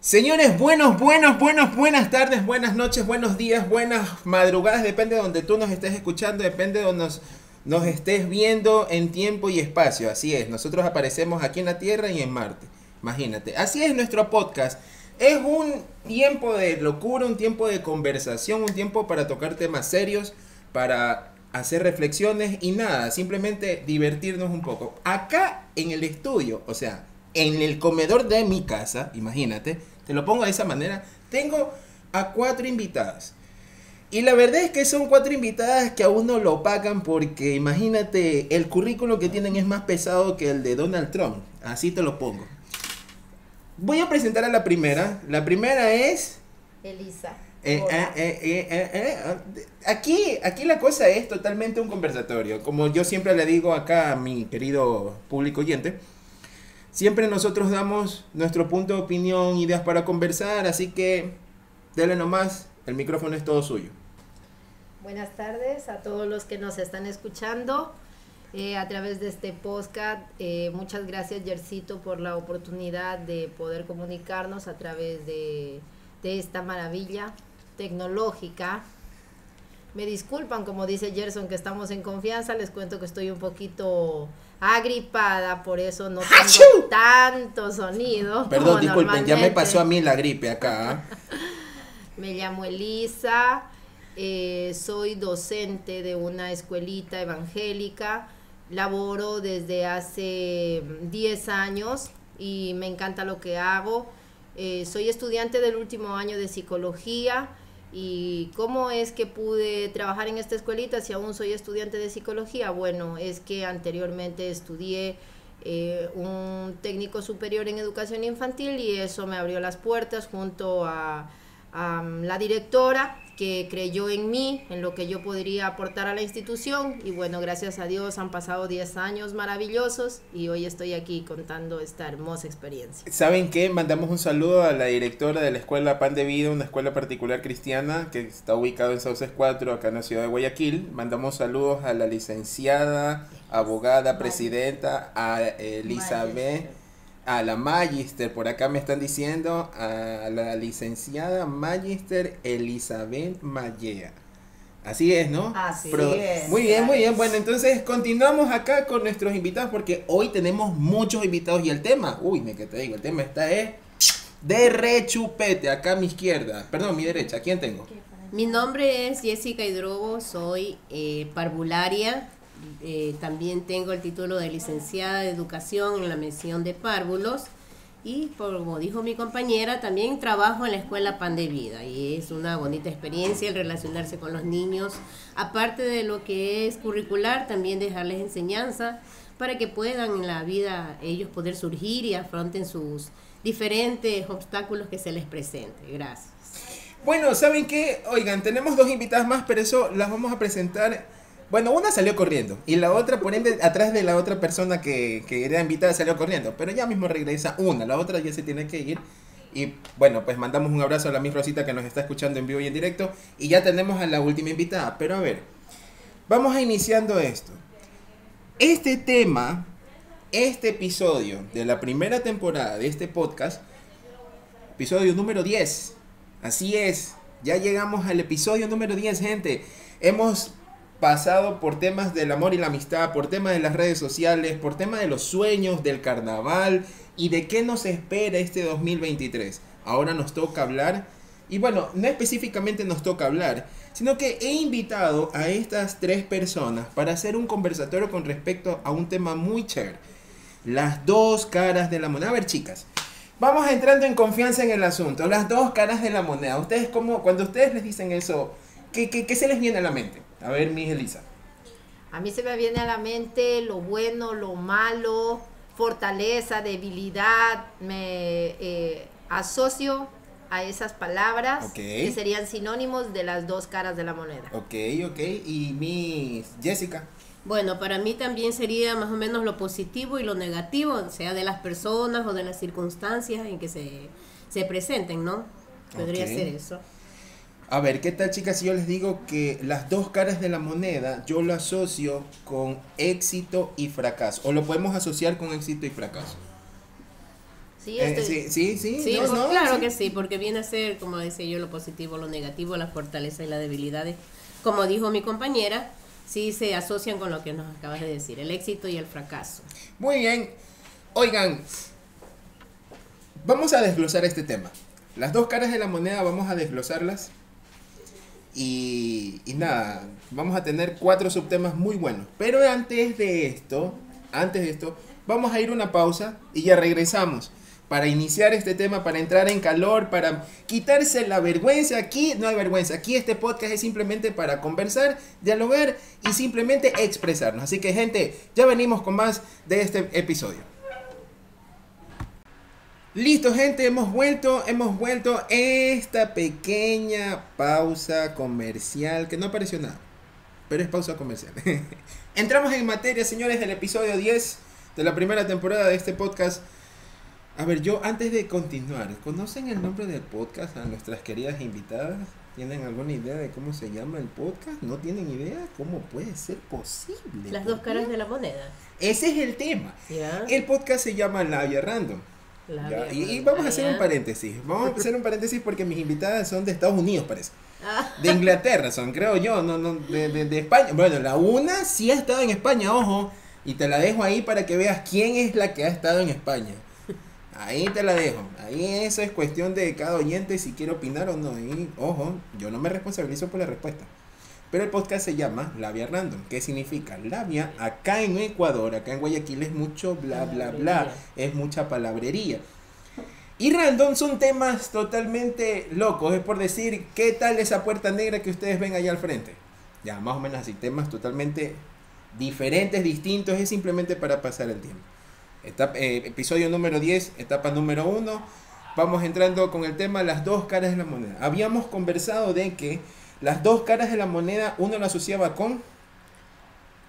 Señores, buenos, buenos, buenos, buenas tardes, buenas noches, buenos días, buenas madrugadas, depende de donde tú nos estés escuchando, depende de donde nos, nos estés viendo en tiempo y espacio, así es, nosotros aparecemos aquí en la Tierra y en Marte, imagínate, así es nuestro podcast, es un tiempo de locura, un tiempo de conversación, un tiempo para tocar temas serios, para hacer reflexiones y nada, simplemente divertirnos un poco. Acá en el estudio, o sea, en el comedor de mi casa, imagínate, te lo pongo de esa manera, tengo a cuatro invitadas. Y la verdad es que son cuatro invitadas que a uno lo pagan porque imagínate, el currículo que tienen es más pesado que el de Donald Trump. Así te lo pongo. Voy a presentar a la primera. La primera es... Elisa. Eh, eh, eh, eh, eh, aquí, aquí la cosa es totalmente un conversatorio. Como yo siempre le digo acá a mi querido público oyente, siempre nosotros damos nuestro punto de opinión, ideas para conversar, así que dele nomás, el micrófono es todo suyo. Buenas tardes a todos los que nos están escuchando eh, a través de este podcast. Eh, muchas gracias, Yercito, por la oportunidad de poder comunicarnos a través de, de esta maravilla tecnológica. Me disculpan, como dice Gerson, que estamos en confianza. Les cuento que estoy un poquito agripada, por eso no tengo tanto sonido. Perdón, como disculpen, ya me pasó a mí la gripe acá. ¿ah? Me llamo Elisa, eh, soy docente de una escuelita evangélica, laboro desde hace 10 años y me encanta lo que hago. Eh, soy estudiante del último año de psicología y cómo es que pude trabajar en esta escuelita si aún soy estudiante de psicología. Bueno, es que anteriormente estudié eh, un técnico superior en educación infantil y eso me abrió las puertas junto a, a la directora que creyó en mí, en lo que yo podría aportar a la institución y bueno, gracias a Dios han pasado 10 años maravillosos y hoy estoy aquí contando esta hermosa experiencia. ¿Saben qué? Mandamos un saludo a la directora de la escuela Pan de Vida, una escuela particular cristiana que está ubicada en Sauces 4, acá en la ciudad de Guayaquil. Mandamos saludos a la licenciada, abogada, presidenta, a Elizabeth, a la Magister, por acá me están diciendo, a la licenciada Magister Elizabeth Mallea. Así es, ¿no? Así Pro- es. Muy bien, muy bien. Bueno, entonces continuamos acá con nuestros invitados porque hoy tenemos muchos invitados y el tema, uy, me que te digo, el tema está es de rechupete, acá a mi izquierda, perdón, mi derecha, ¿quién tengo? Mi nombre es Jessica Hidrobo, soy eh, parvularia. Eh, también tengo el título de licenciada de educación en la mención de párvulos. Y como dijo mi compañera, también trabajo en la escuela Pan de Vida. Y es una bonita experiencia el relacionarse con los niños. Aparte de lo que es curricular, también dejarles enseñanza para que puedan en la vida ellos poder surgir y afronten sus diferentes obstáculos que se les presenten. Gracias. Bueno, ¿saben qué? Oigan, tenemos dos invitadas más, pero eso las vamos a presentar. Bueno, una salió corriendo y la otra, por ende, atrás de la otra persona que, era invitada salió corriendo. Pero ya mismo regresa una, la otra ya se tiene que ir. Y bueno, pues mandamos un abrazo a la Miss Rosita que nos está escuchando en vivo y en directo. Y ya tenemos a la última invitada. Pero a ver, vamos a iniciando esto. Este tema, este episodio de la primera temporada de este podcast, episodio número 10. Así es, ya llegamos al episodio número 10, gente. Hemos pasado por temas del amor y la amistad, por temas de las redes sociales, por temas de los sueños, del carnaval y de qué nos espera este 2023. Ahora nos toca hablar, y bueno, no específicamente nos toca hablar, sino que he invitado a estas tres personas para hacer un conversatorio con respecto a un tema muy chévere. Las dos caras de la moneda. A ver, chicas, Vamos entrando en confianza en el asunto. Las dos caras de la moneda. Ustedes como, cuando ustedes les dicen eso, ¿qué, qué, qué se les viene a la mente? A ver, mi Elisa. A mí se me viene a la mente lo bueno, lo malo, fortaleza, debilidad. Me eh, asocio a esas palabras Ok. que serían sinónimos de las dos caras de la moneda. Ok, ok. Y mi Jessica. Bueno, para mí también sería más o menos lo positivo y lo negativo, sea de las personas o de las circunstancias en que se, se presenten, ¿no? Podría Ok. ser eso. A ver, ¿qué tal chicas si yo les digo que las dos caras de la moneda yo lo asocio con éxito y fracaso? O lo podemos asociar con éxito y fracaso. Sí, Eh, estoy- sí, sí, sí, Sí, no, no, claro sí. que sí, porque viene a ser, como decía yo, lo positivo, lo negativo, las fortalezas y las debilidades. Como dijo mi compañera, sí se asocian con lo que nos acabas de decir, el éxito y el fracaso. Muy bien. Oigan, vamos a desglosar este tema. Las dos caras de la moneda vamos a desglosarlas. Y, nada, vamos a tener cuatro subtemas muy buenos. Pero antes de esto, antes de esto, vamos a ir una pausa y ya regresamos. Para iniciar este tema, para entrar en calor, para quitarse la vergüenza. Aquí no hay vergüenza. Aquí este podcast es simplemente para conversar, dialogar y simplemente expresarnos. Así que gente, ya venimos con más de este episodio. Listo, gente, hemos vuelto, hemos vuelto esta pequeña pausa comercial que no apareció nada, pero es pausa comercial. Entramos en materia, señores, del episodio 10 de la primera temporada de este podcast. A ver, yo antes de continuar, ¿conocen el nombre del podcast a nuestras queridas invitadas? ¿Tienen alguna idea de cómo se llama el podcast? ¿No tienen idea? ¿Cómo puede ser posible? Las dos caras de la moneda. Ese es el tema. El podcast se llama Labia Random. Ya, y, y vamos a hacer un paréntesis. Vamos a hacer un paréntesis porque mis invitadas son de Estados Unidos, parece. Ah, De Inglaterra son, creo yo, no, no, de, de- de España. Bueno, la una sí ha estado en España, ojo. Y te la dejo ahí para que veas quién es la que ha estado en España. Ahí te la dejo. Ahí eso es cuestión de cada oyente si quiere opinar o no. Y, ojo, yo no me responsabilizo por la respuesta. Pero el podcast se llama Labia Random. ¿Qué significa? Labia, acá en Ecuador, acá en Guayaquil es mucho bla, bla, bla. Es mucha palabrería. Y random son temas totalmente locos. Es por decir, ¿qué tal esa puerta negra que ustedes ven allá al frente? Ya, más o menos así. Temas totalmente diferentes, distintos. Es simplemente para pasar el tiempo. Etapa- eh, episodio número 10, etapa número 1. Vamos entrando con el tema las dos caras de la moneda. Habíamos conversado de que las dos caras de la moneda uno lo asociaba con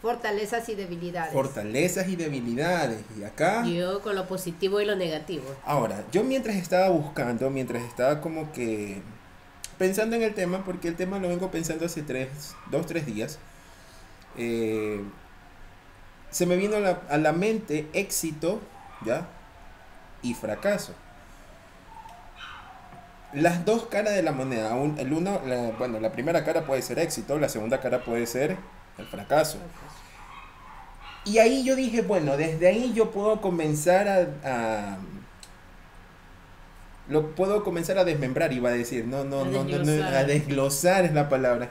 Fortalezas y debilidades. fortalezas y debilidades. Y acá... yo con lo positivo y lo negativo. Ahora, yo mientras estaba buscando, mientras estaba como que pensando en el tema, porque el tema lo vengo pensando hace tres, dos, tres días, eh, se me vino a la, a la mente éxito, ¿ya? Y fracaso. Las dos caras de la moneda, un- el uno, la- bueno, la primera cara puede ser éxito, la segunda cara puede ser el fracaso. Y ahí yo dije, bueno, desde ahí yo puedo comenzar a, a- lo puedo comenzar a desmembrar, iba a decir, no, no, A no, no, no, desglosar. a desglosar es la palabra.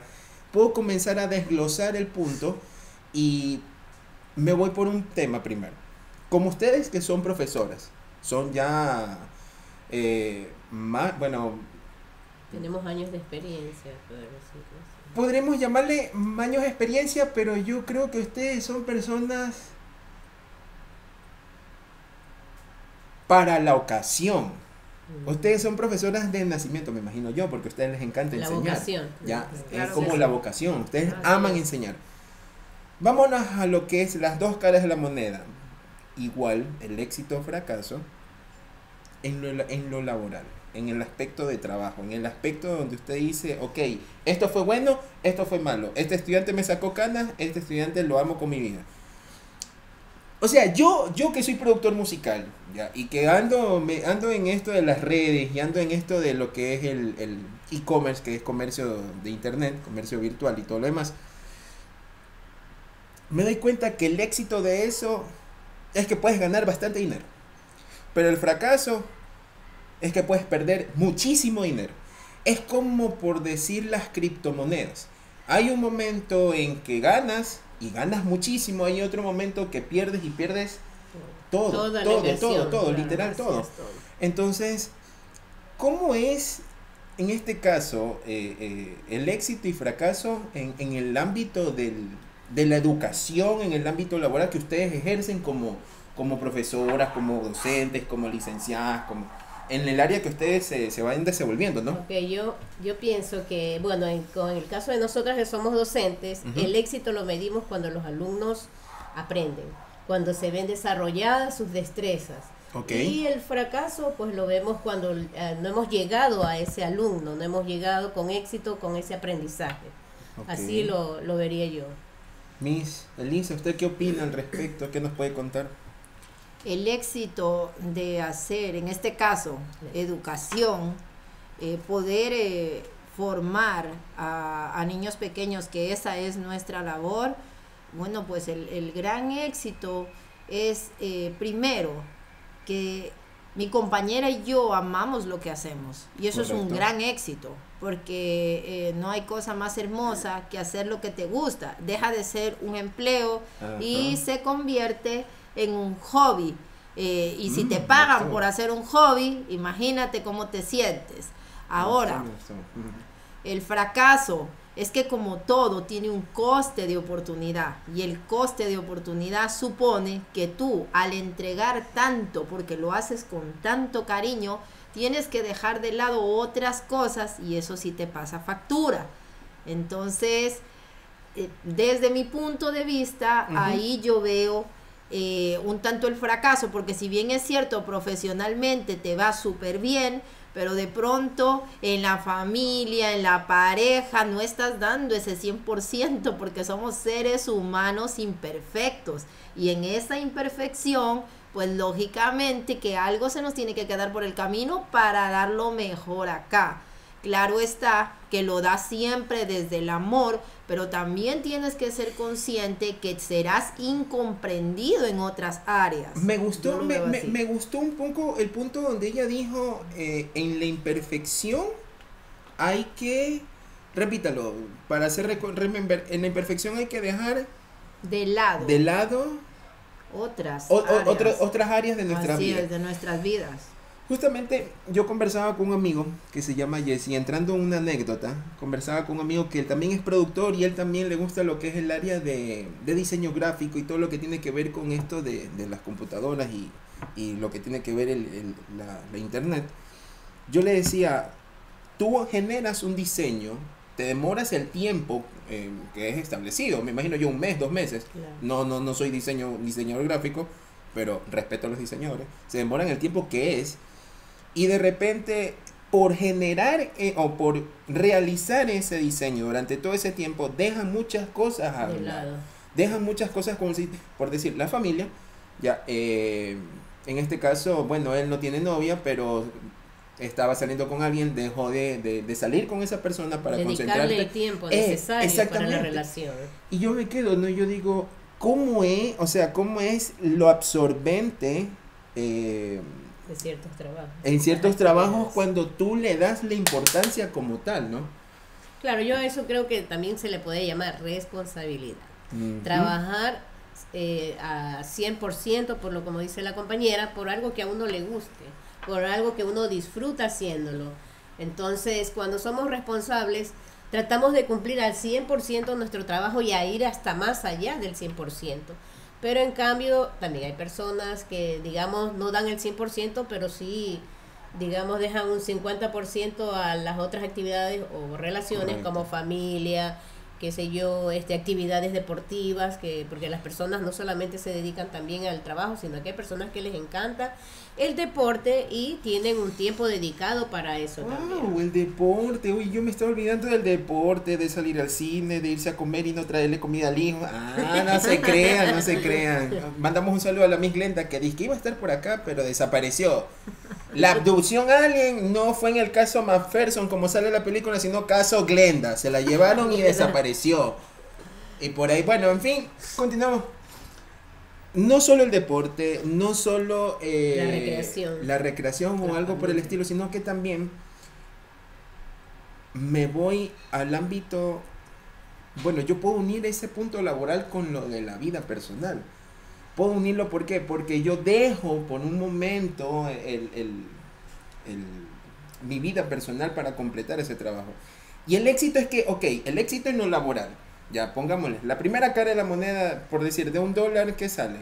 Puedo comenzar a desglosar el punto y me voy por un tema primero. Como ustedes que son profesoras, son ya eh, más, bueno, Tenemos años de experiencia, poder decirlo así. podremos llamarle años de experiencia, pero yo creo que ustedes son personas para la ocasión. Ustedes son profesoras de nacimiento, me imagino yo, porque a ustedes les encanta La enseñar. vocación. Ya, Claro es como la vocación. Ustedes aman enseñar. Vámonos a lo que es las dos caras de la moneda. Igual, el éxito o fracaso en lo, en lo laboral, en el aspecto de trabajo, en el aspecto donde usted dice, ok, esto fue bueno, esto fue malo. Este estudiante me sacó canas, este estudiante lo amo con mi vida. O sea, yo, yo que soy productor musical, ya, y que ando, me, ando en esto de las redes, y ando en esto de lo que es el el e-commerce, que es comercio de internet, comercio virtual y todo lo demás, me doy cuenta que el éxito de eso es que puedes ganar bastante dinero. Pero el fracaso es que puedes perder muchísimo dinero. Es como por decir las criptomonedas. Hay un momento en que ganas y ganas muchísimo, hay otro momento que pierdes y pierdes todo, todo, todo, todo, literal todo. es todo. Entonces, ¿cómo es en este caso eh, eh, el éxito y fracaso en, en el ámbito del, de la educación, en el ámbito laboral que ustedes ejercen como, como profesoras, como docentes, como licenciadas, como en el área que ustedes se, se vayan desenvolviendo, ¿no? Ok, yo, yo pienso que, bueno, en, con el caso de nosotras que somos docentes, el éxito lo medimos cuando los alumnos aprenden, cuando se ven desarrolladas sus destrezas. Ok. Y el fracaso, pues lo vemos cuando eh, no hemos llegado a ese alumno, no hemos llegado con éxito con ese aprendizaje. ok. Así lo, lo vería yo. Miss Elisa, ¿usted qué opina al respecto? ¿Qué nos puede contar? El éxito de hacer, en este caso, educación, eh, poder eh, formar a, niños pequeños, que esa es nuestra labor, bueno, pues el, gran éxito es eh, primero que mi compañera y yo amamos lo que hacemos y eso es un gran éxito porque no hay cosa más hermosa que hacer lo que te gusta deja de ser un empleo y se convierte en un hobby. Y si te mm, pagan por hacer un hobby imagínate cómo te sientes. Ahora, el fracaso es que como todo tiene un coste de oportunidad y el coste de oportunidad supone que tú al entregar tanto porque lo haces con tanto cariño, tienes que dejar de lado otras cosas y eso sí te pasa factura. Entonces, eh, desde mi punto de vista, ahí yo veo eh, un tanto el fracaso, porque si bien es cierto, profesionalmente te va súper bien, pero de pronto en la familia, en la pareja, no estás dando ese 100% porque somos seres humanos imperfectos y en esa imperfección, pues lógicamente que algo se nos tiene que quedar por el camino para dar lo mejor acá. Claro está que lo da siempre desde el amor, pero también tienes que ser consciente que serás incomprendido en otras áreas. Me gustó, me, gustó un poco el punto donde ella dijo, eh, en la imperfección hay que, repítalo, para hacer remember, en la imperfección hay que dejar de lado. De lado otras áreas. otras áreas de nuestras de nuestras vidas. Justamente yo conversaba con un amigo que se llama Jesse, entrando en una anécdota, conversaba con un amigo que él también es productor y él también le gusta lo que es el área de, diseño gráfico y todo lo que tiene que ver con esto de, las computadoras y, lo que tiene que ver el, la, internet. Yo le decía, tú generas un diseño, te demoras el tiempo eh, que es establecido, me imagino yo un mes, dos meses, no, no, no soy diseño, diseñador gráfico, pero respeto a los diseñadores, se demoran el tiempo que es y de repente por generar eh, o por realizar ese diseño durante todo ese tiempo dejan muchas cosas a lado. Dejan muchas cosas como si, por decir, la familia, ya, eh, en este caso, bueno, él no tiene novia, pero estaba saliendo con alguien, dejó de, salir con esa persona para concentrarse. el tiempo eh, necesario para la relación. Y yo me quedo, ¿no? Yo digo, ¿cómo es, o sea, cómo es lo absorbente eh, en ciertos trabajos. En ciertos trabajos cuando tú le das la importancia como tal, ¿no? Claro, yo a eso creo que también se le puede llamar responsabilidad. Trabajar eh, a 100% por lo como dice la compañera, por algo que a uno le guste, por algo que uno disfruta haciéndolo. Entonces, cuando somos responsables, tratamos de cumplir al 100% nuestro trabajo y a ir hasta más allá del 100%. Pero en cambio, también hay personas que, digamos, no dan el 100%, pero sí, digamos, dejan un 50% a las otras actividades o relaciones como familia, qué sé yo, este, actividades deportivas, que porque las personas no solamente se dedican también al trabajo, sino que hay personas que les encanta el deporte y tienen un tiempo dedicado para eso wow, el deporte, uy, yo me estaba olvidando del deporte, de salir al cine, de irse a comer y no traerle comida al hijo. Ah, no se crean, no se crean. Mandamos un saludo a la Miss Glenda que dice que iba a estar por acá, pero desapareció. La abducción alien no fue en el caso McPherson como sale en la película, sino caso Glenda. Se la llevaron y desapareció. Y por ahí, bueno, en fin, continuamos. No solo el deporte, no solo eh, la recreación, la recreación o algo por el estilo, sino que también me voy al ámbito, bueno, yo puedo unir ese punto laboral con lo de la vida personal puedo unirlo, ¿por qué? Porque yo dejo por un momento mi vida personal para completar ese trabajo. Y el éxito es que, ok, el éxito en lo laboral, ya pongámosle, la primera cara de la moneda, por decir, de un dólar, ¿qué sale?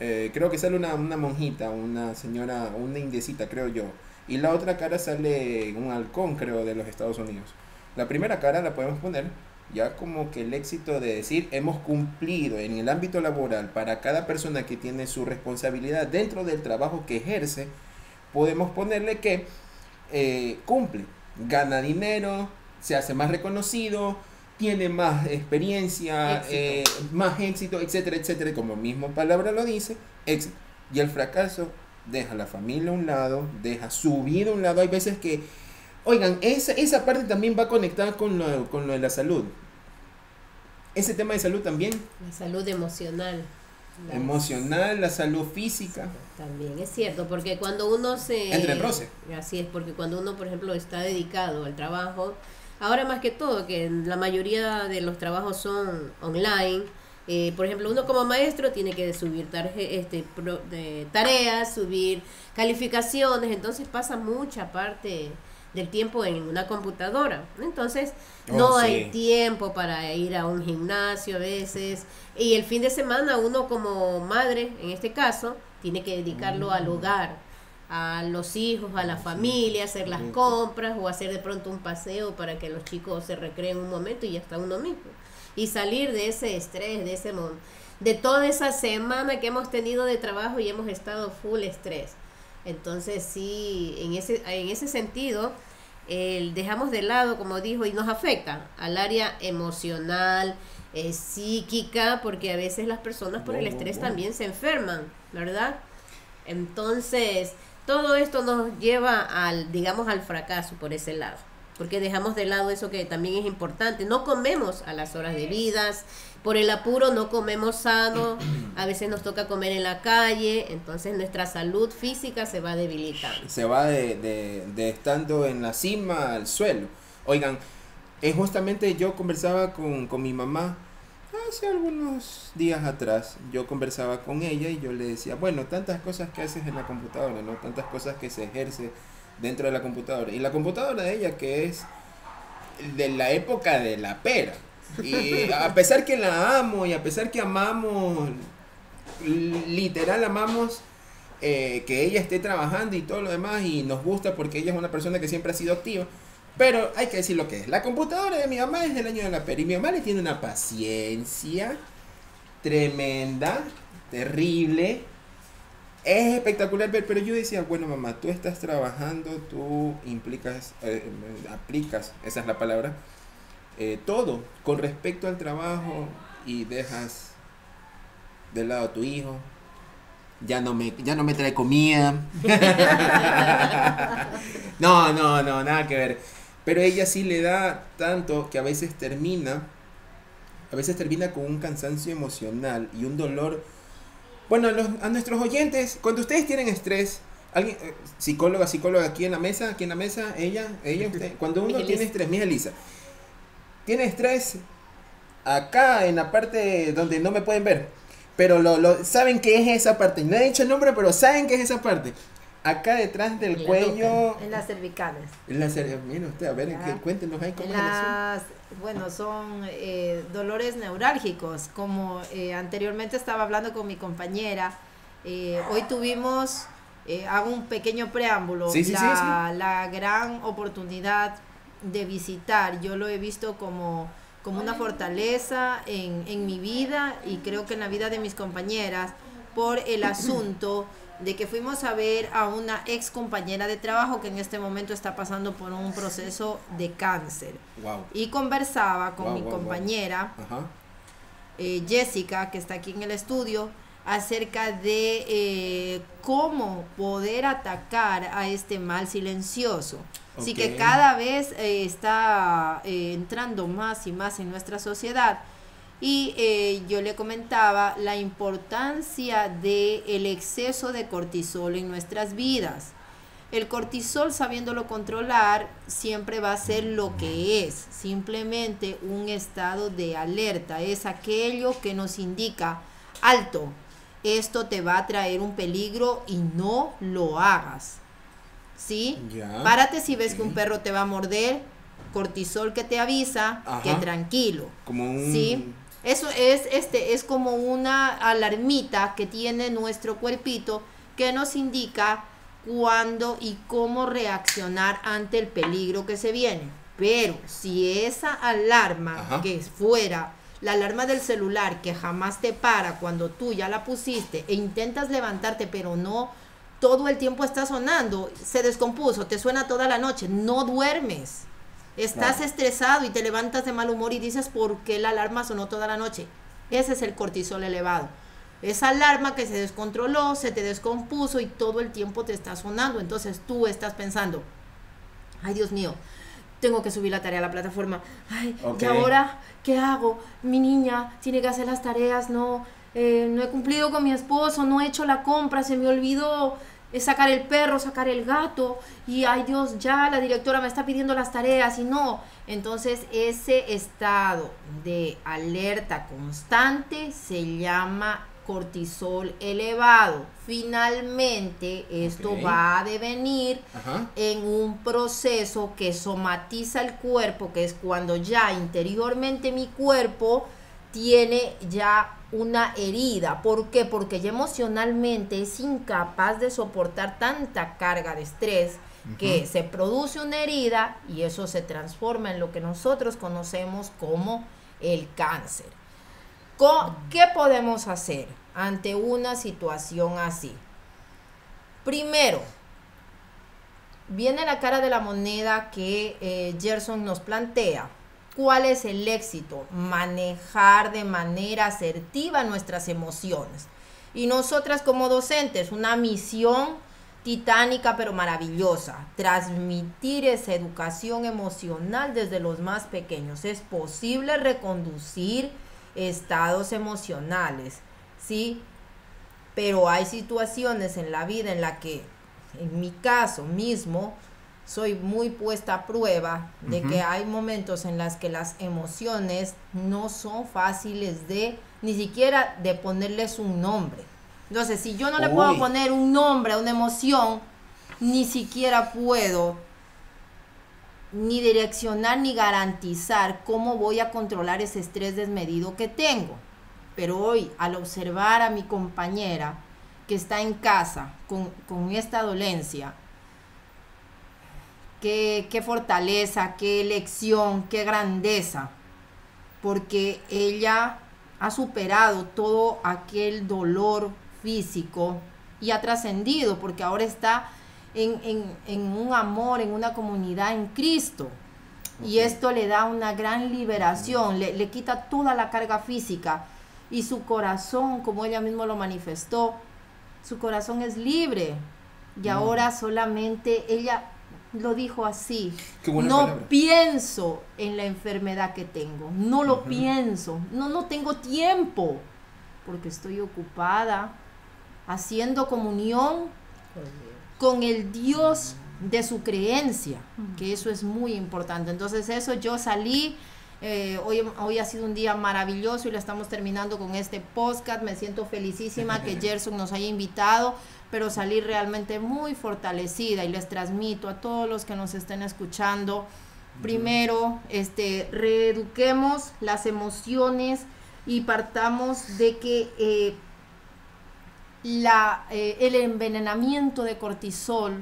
Eh, creo que sale una, una monjita, una señora, una indiecita, creo yo. Y la otra cara sale un halcón, creo, de los Estados Unidos. La primera cara la podemos poner ya como que el éxito de decir hemos cumplido en el ámbito laboral para cada persona que tiene su responsabilidad dentro del trabajo que ejerce, podemos ponerle que eh, cumple, gana dinero, se hace más reconocido, tiene más experiencia, eh, más éxito, etcétera, etcétera, como mismo palabra lo dice, éxito. Y el fracaso deja la familia a un lado, deja su vida a un lado. Hay veces que, oigan, esa, esa parte también va conectada con lo, con lo de la salud. Ese tema de salud también. La salud emocional. la- Emocional, la salud física. También es cierto, porque cuando uno se... Entra en roce. Así es, porque cuando uno, por ejemplo, está dedicado al trabajo, ahora más que todo, que la mayoría de los trabajos son online, eh, por ejemplo, uno como maestro tiene que subir tarje- este, pro- de tareas, subir calificaciones, entonces pasa mucha parte del tiempo en una computadora. Entonces, Oh, no sí. hay tiempo para ir a un gimnasio a veces. Y el fin de semana uno como madre, en este caso, tiene que dedicarlo Mm. al hogar, a los hijos, a la familia, hacer las compras o hacer de pronto un paseo para que los chicos se recreen un momento y hasta uno mismo. Y salir de ese estrés, de ese mon- de toda esa semana que hemos tenido de trabajo y hemos estado full estrés. Entonces sí, en ese, en ese sentido, el dejamos de lado, como dijo, y nos afecta al área emocional, eh, psíquica, porque a veces las personas por el estrés también se enferman, ¿verdad? Entonces, todo esto nos lleva al, digamos, al fracaso por ese lado. Porque dejamos de lado eso que también es importante. No comemos a las horas debidas, por el apuro no comemos sano, a veces nos toca comer en la calle, entonces nuestra salud física se va debilitando. Se va de, de, estando en la cima al suelo. Oigan, eh, justamente yo conversaba con, con mi mamá hace algunos días atrás. Yo conversaba con ella y yo le decía, bueno, tantas cosas que haces en la computadora, ¿no? Tantas cosas que se ejerce dentro de la computadora. Y la computadora de ella que es de la época de la pera. Y a pesar que la amo y a pesar que amamos, literal amamos eh, que ella esté trabajando y todo lo demás y nos gusta porque ella es una persona que siempre ha sido activa. Pero hay que decir lo que es. La computadora de mi mamá es del año de la pera y mi mamá le tiene una paciencia tremenda, terrible. Es espectacular ver, pero yo decía, bueno mamá, tú estás trabajando, tú implicas, eh, aplicas, esa es la palabra, eh, todo con respecto al trabajo y dejas de lado a tu hijo. Ya no me, ya no me trae comida. no, no, no, nada que ver. Pero ella sí le da tanto que a veces termina, a veces termina con un cansancio emocional y un dolor. Bueno, a, los- a nuestros oyentes, cuando ustedes tienen estrés, alguien, eh, psicóloga, psicóloga aquí en la mesa, aquí en la mesa, ella, ella, usted, cuando uno tiene estrés, mija Elisa, tiene estrés acá en la parte donde no me pueden ver, pero lo, lo saben que es esa parte. No he dicho el nombre, pero saben que es esa parte. Acá detrás del cuello, En las cervicales. en la cer- mire usted, a ver, que- cuéntenos ahí cómo las, bueno, son eh, dolores neurálgicos, como eh, anteriormente estaba hablando con mi compañera. eh, hoy tuvimos, eh, hago un pequeño preámbulo, Sí, sí, sí, la, la gran oportunidad de visitar. Yo lo he visto como, como una fortaleza en, en mi vida y creo que en la vida de mis compañeras por el asunto de que fuimos a ver a una ex compañera de trabajo que en este momento está pasando por un proceso de cáncer. Wow. Y conversaba con Wow, mi wow, compañera Ajá. eh, Jessica, que está aquí en el estudio, acerca de eh, cómo poder atacar a este mal silencioso. Así que cada vez eh, está entrando más y más en nuestra sociedad. Y eh, yo le comentaba la importancia del el exceso de cortisol en nuestras vidas. El cortisol, sabiéndolo controlar, siempre va a ser lo que es, simplemente un estado de alerta. Es aquello que nos indica, alto, esto te va a traer un peligro y no lo hagas. ¿Sí? Ya. Párate si ves que un perro te va a morder, cortisol que te avisa que tranquilo. Como un... Sí. Eso es, este, es como una alarmita que tiene nuestro cuerpito que nos indica cuándo y cómo reaccionar ante el peligro que se viene. Pero si esa alarma Ajá. que fuera la alarma del celular que jamás te para cuando tú ya la pusiste e intentas levantarte pero no todo el tiempo está sonando, se descompuso, te suena toda la noche, no duermes. Estás Claro. estresado y te levantas de mal humor y dices, ¿por qué la alarma sonó toda la noche? Ese es el cortisol elevado. esa alarma que se descontroló, se te descompuso y todo el tiempo te está sonando. Entonces tú estás pensando, ay Dios mío, tengo que subir la tarea a la plataforma. Ay. ¿y ahora qué hago? Mi niña tiene que hacer las tareas, no, eh, no he cumplido con mi esposo, no he hecho la compra, se me olvidó eh, sacar el perro, sacar el gato, y ay Dios, ya la directora me está pidiendo las tareas y no. Entonces ese estado de alerta constante se llama cortisol elevado. Finalmente esto va a devenir Ajá. en un proceso que somatiza el cuerpo, que es cuando ya interiormente mi cuerpo tiene ya una herida. ¿Por qué? Porque ya emocionalmente es incapaz de soportar tanta carga de estrés que se produce una herida y eso se transforma en lo que nosotros conocemos como el cáncer. ¿Qué podemos hacer ante una situación así? Primero, viene la cara de la moneda que eh, Gerson nos plantea. ¿Cuál es el éxito? Manejar de manera asertiva nuestras emociones. Y nosotras como docentes, una misión titánica pero maravillosa, transmitir esa educación emocional desde los más pequeños. Es posible reconducir estados emocionales, ¿sí? Pero hay situaciones en la vida en la que, en mi caso mismo, soy muy puesta a prueba de que hay momentos en las que las emociones no son fáciles de, ni siquiera de ponerles un nombre. Entonces, si yo no le puedo poner un nombre a una emoción, ni siquiera puedo ni direccionar ni garantizar cómo voy a controlar ese estrés desmedido que tengo. Pero hoy, al observar a mi compañera que está en casa con, con esta dolencia, qué, qué fortaleza, qué lección, qué grandeza, porque ella ha superado todo aquel dolor físico y ha trascendido, porque ahora está en, en- en un amor, en una comunidad en Cristo. Y esto le da una gran liberación, le, le quita toda la carga física y su corazón, como ella misma lo manifestó, su corazón es libre. Y Mm. ahora solamente ella lo dijo así. Qué buena no palabra. pienso en la enfermedad que tengo. No lo pienso. No, no tengo tiempo. Porque estoy ocupada haciendo comunión con el Dios de su creencia, que eso es muy importante. Entonces eso yo salí, eh, hoy, hoy ha sido un día maravilloso y lo estamos terminando con este podcast. Me siento felicísima que Gerson nos haya invitado, pero salí realmente muy fortalecida y les transmito a todos los que nos estén escuchando. Primero, este, reeduquemos las emociones y partamos de que eh, la, eh, el envenenamiento de cortisol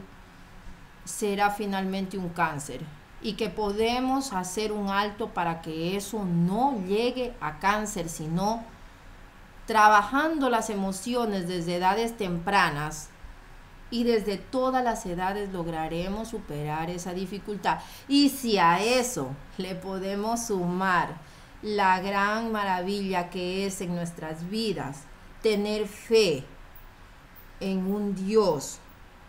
será finalmente un cáncer y que podemos hacer un alto para que eso no llegue a cáncer, sino trabajando las emociones desde edades tempranas y desde todas las edades lograremos superar esa dificultad. Y si a eso le podemos sumar la gran maravilla que es en nuestras vidas tener fe en un Dios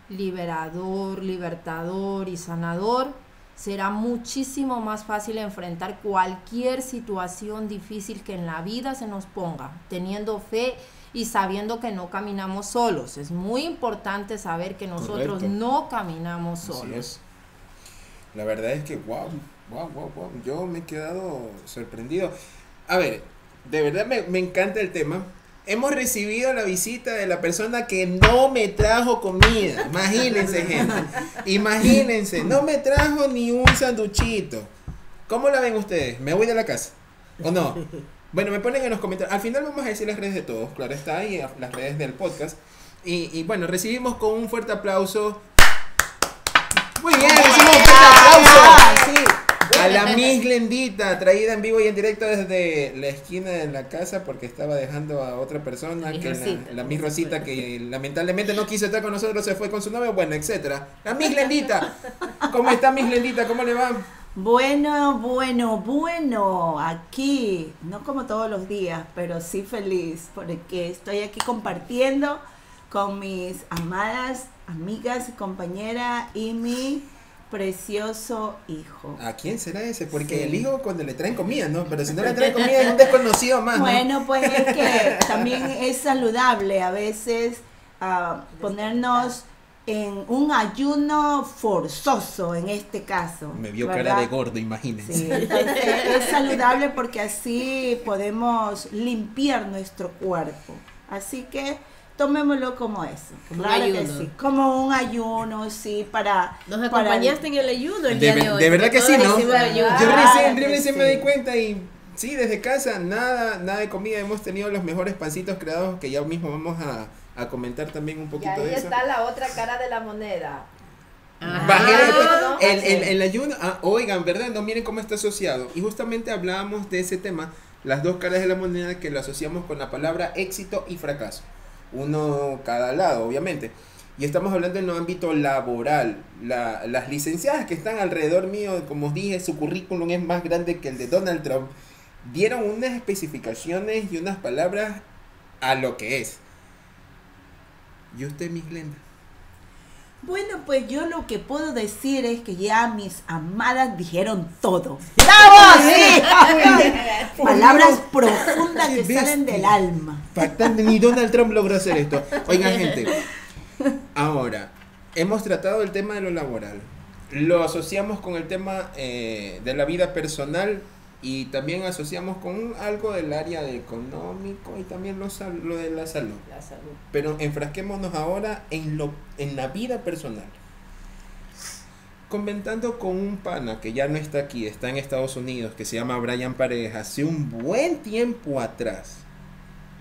liberador, libertador y sanador, será muchísimo más fácil enfrentar cualquier situación difícil que en la vida se nos ponga, teniendo fe y sabiendo que no caminamos solos. Es muy importante saber que nosotros Correcto. no caminamos Así solos. es. La verdad es que, wow, wow, wow, wow. Yo me he quedado sorprendido. A ver, de verdad me, me encanta el tema. Hemos recibido la visita de la persona que no me trajo comida. Imagínense, gente. Imagínense, no me trajo ni un sanduchito. ¿Cómo la ven ustedes? ¿Me voy de la casa? ¿O no? Bueno, me ponen en los comentarios. Al final vamos a decir las redes de todos. Claro, está ahí las redes del podcast. Y, y bueno, recibimos con un fuerte aplauso. Muy bien, recibimos un fuerte aplauso. A la Miss Glendita, traída en vivo y en directo desde la esquina de la casa porque estaba dejando a otra persona, Miss que la, Rosita. la Miss Rosita que lamentablemente no quiso estar con nosotros, se fue con su novio, bueno, etcétera. La Miss Glendita, ¿cómo está Miss Glendita? ¿Cómo le va? Bueno, bueno, bueno, aquí, no como todos los días, pero sí feliz porque estoy aquí compartiendo con mis amadas amigas y compañeras y mi precioso hijo. ¿A quién será ese? Porque Sí. el hijo cuando le traen comida, ¿no? Pero si no le traen comida es un desconocido más, ¿no? Bueno, pues es que también es saludable a veces ah, ponernos en un ayuno forzoso en este caso. Me vio ¿verdad? cara de gordo, imagínense. Sí, entonces es saludable porque así podemos limpiar nuestro cuerpo. Así que tomémoslo como eso. Como un que ayuno. sí, como un ayuno, sí, para... Nos para- acompañaste en el ayuno el De día de hoy. de verdad que sí, ¿no? ayuno. Yo recién, recién sí. me di cuenta y sí, desde casa, nada, nada de comida. Hemos tenido los mejores pancitos creados que ya mismo vamos a, a comentar también un Y poquito ahí de eso. está la otra cara de la moneda. Bajé Ah, el, el- el ayuno, ah, oigan, ¿verdad? No miren cómo está asociado. Y justamente hablábamos de ese tema, las dos caras de la moneda que lo asociamos con la palabra éxito y fracaso. Uno cada lado, obviamente. Y estamos hablando en el ámbito laboral. La- las licenciadas que están alrededor mío, como os dije, su currículum es más grande que el de Donald Trump. Dieron unas especificaciones y unas palabras a lo que es. ¿Y usted, Miss Glenda? Bueno, pues yo lo que puedo decir es que ya mis amadas dijeron todo. ¡Bravo! Sí. Palabras profundas que salen del alma. Ni Donald Trump logró hacer esto. Oigan, gente. Ahora, hemos tratado el tema de lo laboral. Lo asociamos con el tema eh, de la vida personal y también asociamos con algo del área de económico y también lo, lo de la salud. La salud. Pero enfrasquémonos ahora en, lo, en la vida personal. Comentando con un pana que ya no está aquí, está en Estados Unidos, que se llama Brian Pareja, hace un buen tiempo atrás,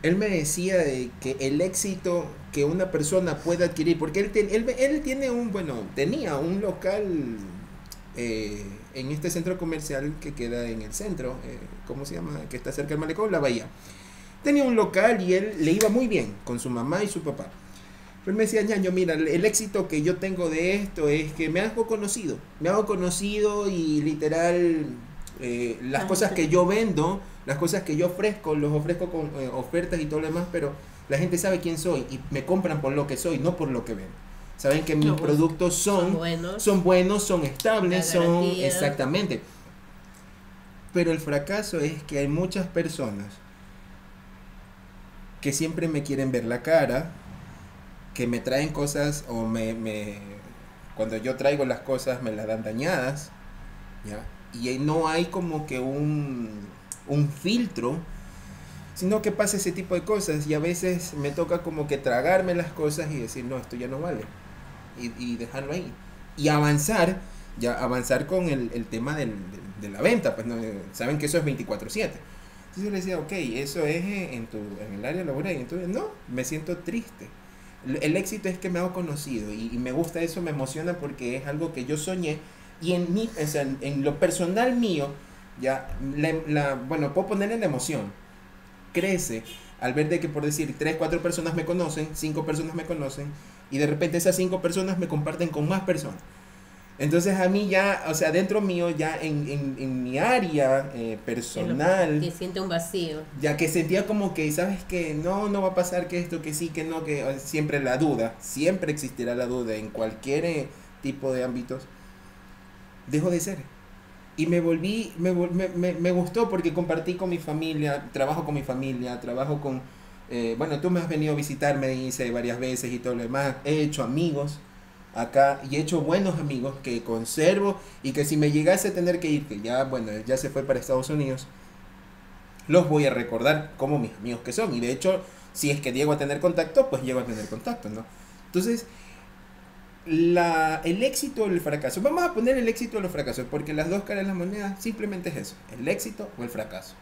él me decía de que el éxito que una persona puede adquirir, porque él, ten- él, él tiene un, bueno, tenía un local eh, en este centro comercial que queda en el centro, eh, ¿cómo se llama? Que está cerca del malecón, la bahía. Tenía un local y él le iba muy bien con su mamá y su papá. Pero él me decía, ñaño, mira, el, éxito que yo tengo de esto es que me hago conocido. Me hago conocido y literal eh, las cosas que yo vendo, las cosas que yo ofrezco, los ofrezco con eh, ofertas y todo lo demás, pero la gente sabe quién soy y me compran por lo que soy, no por lo que ven. Saben que mis No, productos son, Son buenos. son buenos, son estables, son exactamente. Pero el fracaso es que hay muchas personas que siempre me quieren ver la cara, que me traen cosas o me, me cuando yo traigo las cosas me las dan dañadas, ¿ya? Y no hay como que un, un filtro, sino que pasa ese tipo de cosas y a veces me toca como que tragarme las cosas y decir, no, esto ya no vale, y, y dejarlo ahí. Y avanzar, ya avanzar con el, el tema del- de, de la venta, pues no, saben que eso es 24/7. Entonces yo le decía, ok, eso es en, tu, en el área laboral. Entonces, no, me siento triste. El, el éxito es que me hago conocido y, y me gusta eso, me emociona porque es algo que yo soñé. Y en, mi, o sea, en, en lo personal mío, ya, la, la- bueno, puedo ponerle la emoción. Crece al ver de que, por decir, tres, cuatro personas me conocen, cinco personas me conocen, y de repente esas cinco personas me comparten con más personas. Entonces a mí ya, o sea, dentro mío, ya en, en, en mi área eh, personal, Que siente un vacío. ya que sentía como que, ¿sabes que No, no va a pasar que esto, que sí, que no, que eh, siempre la duda, siempre existirá la duda en cualquier eh, tipo de ámbitos, dejó de ser. Y me volví, me, me, me, me gustó porque compartí con mi familia, trabajo con mi familia, trabajo con, eh, bueno, tú me has venido a visitar, me dice varias veces y todo lo demás, he hecho amigos acá y he hecho buenos amigos que conservo y que si me llegase a tener que ir, que ya, bueno, ya se fue para Estados Unidos, los voy a recordar como mis amigos que son. Y de hecho, si es que llego a tener contacto, pues llego a tener contacto, ¿no? Entonces, la, el éxito o el fracaso. Vamos a poner el éxito o el fracaso, porque las dos caras de la moneda simplemente es eso, el éxito o el fracaso.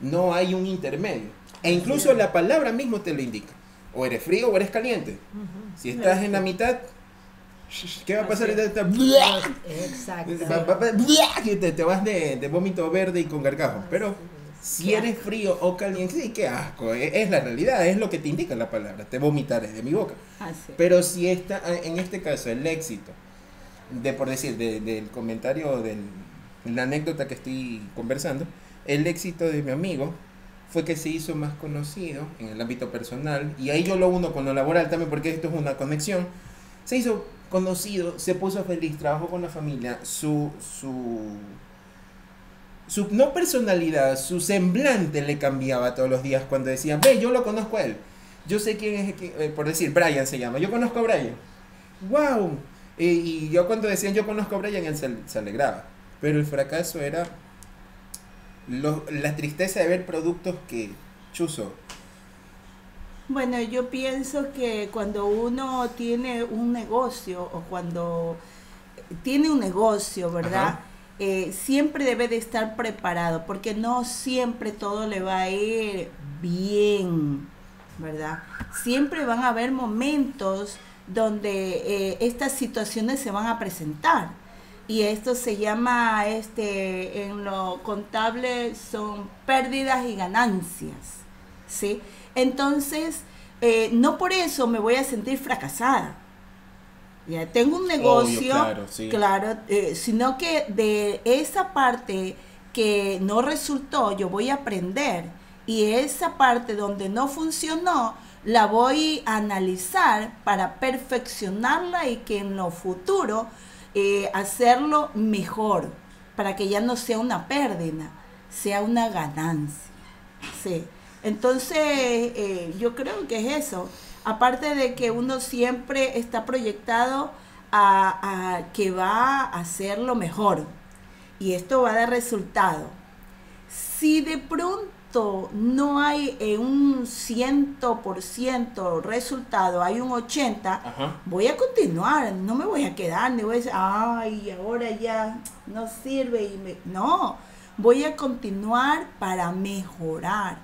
No hay un intermedio. E incluso la palabra mismo te lo indica. O eres frío o eres caliente. Si estás en la mitad, ¿qué va a pasar? Exacto. Te, te vas de, de vómito verde y con gargajo. Pero si eres frío o caliente, sí, qué asco. Es, es la realidad, es lo que te indica la palabra. Te vomitaré de mi boca. Así. Pero si está, en este caso, el éxito, de por decir, de- del comentario del, la anécdota que estoy conversando, el éxito de mi amigo fue que se hizo más conocido en el ámbito personal, y ahí yo lo uno con lo laboral también, porque esto es una conexión. Se hizo conocido, se puso feliz, trabajó con la familia, su, su, su no personalidad, su semblante le cambiaba todos los días cuando decían, ve, yo lo conozco a él. Yo sé quién es, eh, por decir, Brian se llama, yo conozco a Brian. ¡Wow! y yo cuando decían yo conozco a Brian, él se, se alegraba. Pero el fracaso era la tristeza de ver productos que chuzo. Bueno, yo pienso que cuando uno tiene un negocio o cuando tiene un negocio, ¿verdad? Eh, siempre debe de estar preparado porque no siempre todo le va a ir bien, ¿verdad? Siempre van a haber momentos donde eh, estas situaciones se van a presentar y esto se llama este en lo contable son pérdidas y ganancias sí entonces eh, no por eso me voy a sentir fracasada. Ya tengo un negocio claro, eh, sino que de esa parte que no resultó yo voy a aprender. Y esa parte donde no funcionó la voy a analizar para perfeccionarla y que en lo futuro eh, hacerlo mejor, para que ya no sea una pérdida, sea una ganancia. Sí. Entonces, eh, yo creo que es eso. Aparte de que uno siempre está proyectado a, a que va a hacerlo mejor. Y esto va a dar resultado. Si de pronto no hay eh, un ciento por ciento resultado, hay un 80, voy a continuar, no me voy a quedar, ni voy a decir, ay, ahora ya no sirve. Y me... No, voy a continuar para mejorar.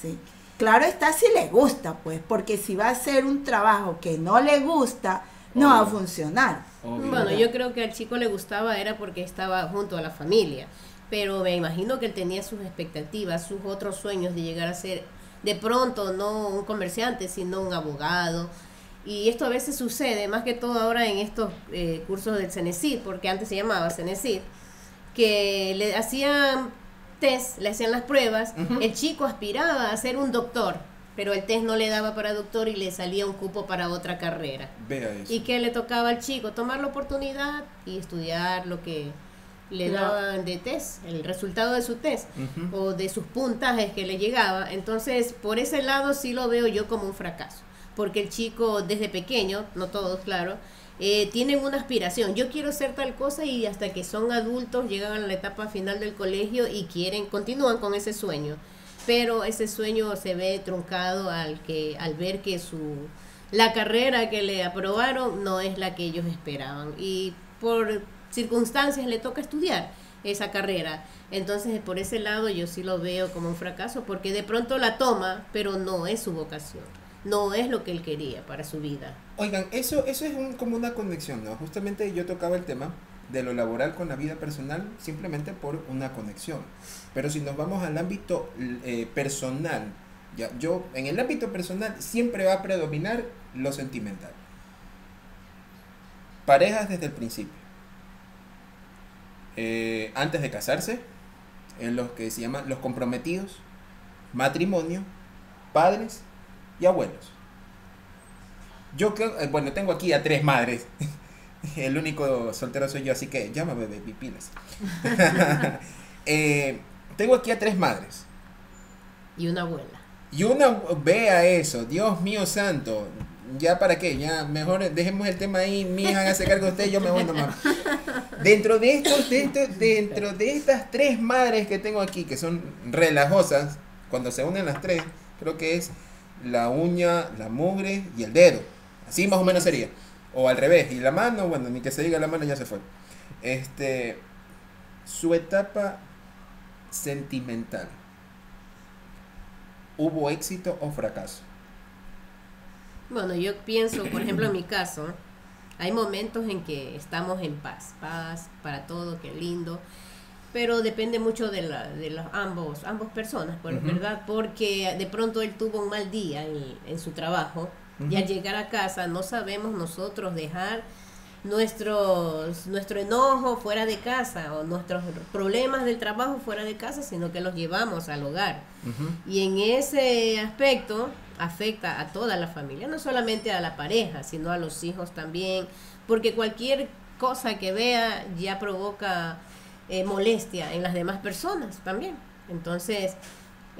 ¿sí? Claro está si le gusta, pues, porque si va a ser un trabajo que no le gusta, no va a funcionar. Bueno, yo creo que al chico le gustaba era porque estaba junto a la familia pero me imagino que él tenía sus expectativas, sus otros sueños de llegar a ser de pronto no un comerciante, sino un abogado. Y esto a veces sucede, más que todo ahora en estos eh, cursos del CENESID, porque antes se llamaba CENESID, que le hacían test, le hacían las pruebas, el chico aspiraba a ser un doctor, pero el test no le daba para doctor y le salía un cupo para otra carrera. ¿Y qué le tocaba al chico? Tomar la oportunidad y estudiar lo que le daban de test, el resultado de su test o de sus puntajes que le llegaba. Entonces, por ese lado sí lo veo yo como un fracaso, porque el chico desde pequeño, no todos, claro, eh, tienen una aspiración. Yo quiero ser tal cosa y hasta que son adultos llegan a la etapa final del colegio y quieren, continúan con ese sueño. Pero ese sueño se ve truncado al que, al ver que su la carrera que le aprobaron no es la que ellos esperaban. Y por circunstancias le toca estudiar esa carrera. Entonces, por ese lado yo sí lo veo como un fracaso, porque de pronto la toma, pero no es su vocación, no es lo que él quería para su vida. Oigan, eso, eso es como una conexión, ¿no? Justamente yo tocaba el tema de lo laboral con la vida personal simplemente por una conexión. Pero si nos vamos al ámbito eh, personal, ya, yo en el ámbito personal siempre va a predominar lo sentimental. Parejas desde el principio eh, antes de casarse, en los que se llaman los comprometidos, matrimonio, padres y abuelos. Yo creo, eh, bueno, tengo aquí a tres madres. El único soltero soy yo, así que llámame baby pilas. eh, tengo aquí a tres madres. Y una abuela. Y una, vea eso, Dios mío santo. Ya para qué, ya mejor dejemos el tema ahí, mi hija hace cargo de usted, yo me voy nomás. Dentro de estos, dentro, dentro de estas tres madres que tengo aquí, que son relajosas, cuando se unen las tres, creo que es la uña, la mugre y el dedo. Así más o menos sería. O al revés. Y la mano, bueno, ni que se diga la mano ya se fue. Este, su etapa sentimental. ¿Hubo éxito o fracaso? Bueno, yo pienso, por ejemplo, en mi caso, hay momentos en que estamos en paz, paz para todo, qué lindo, pero depende mucho de, la, de los ambos, ambos personas, por verdad, porque de pronto él tuvo un mal día en, su trabajo y al llegar a casa no sabemos nosotros dejar nuestros, nuestro enojo fuera de casa o nuestros problemas del trabajo fuera de casa, sino que los llevamos al hogar. Y en ese aspecto afecta a toda la familia, no solamente a la pareja, sino a los hijos también, porque cualquier cosa que vea ya provoca eh, molestia en las demás personas también. Entonces,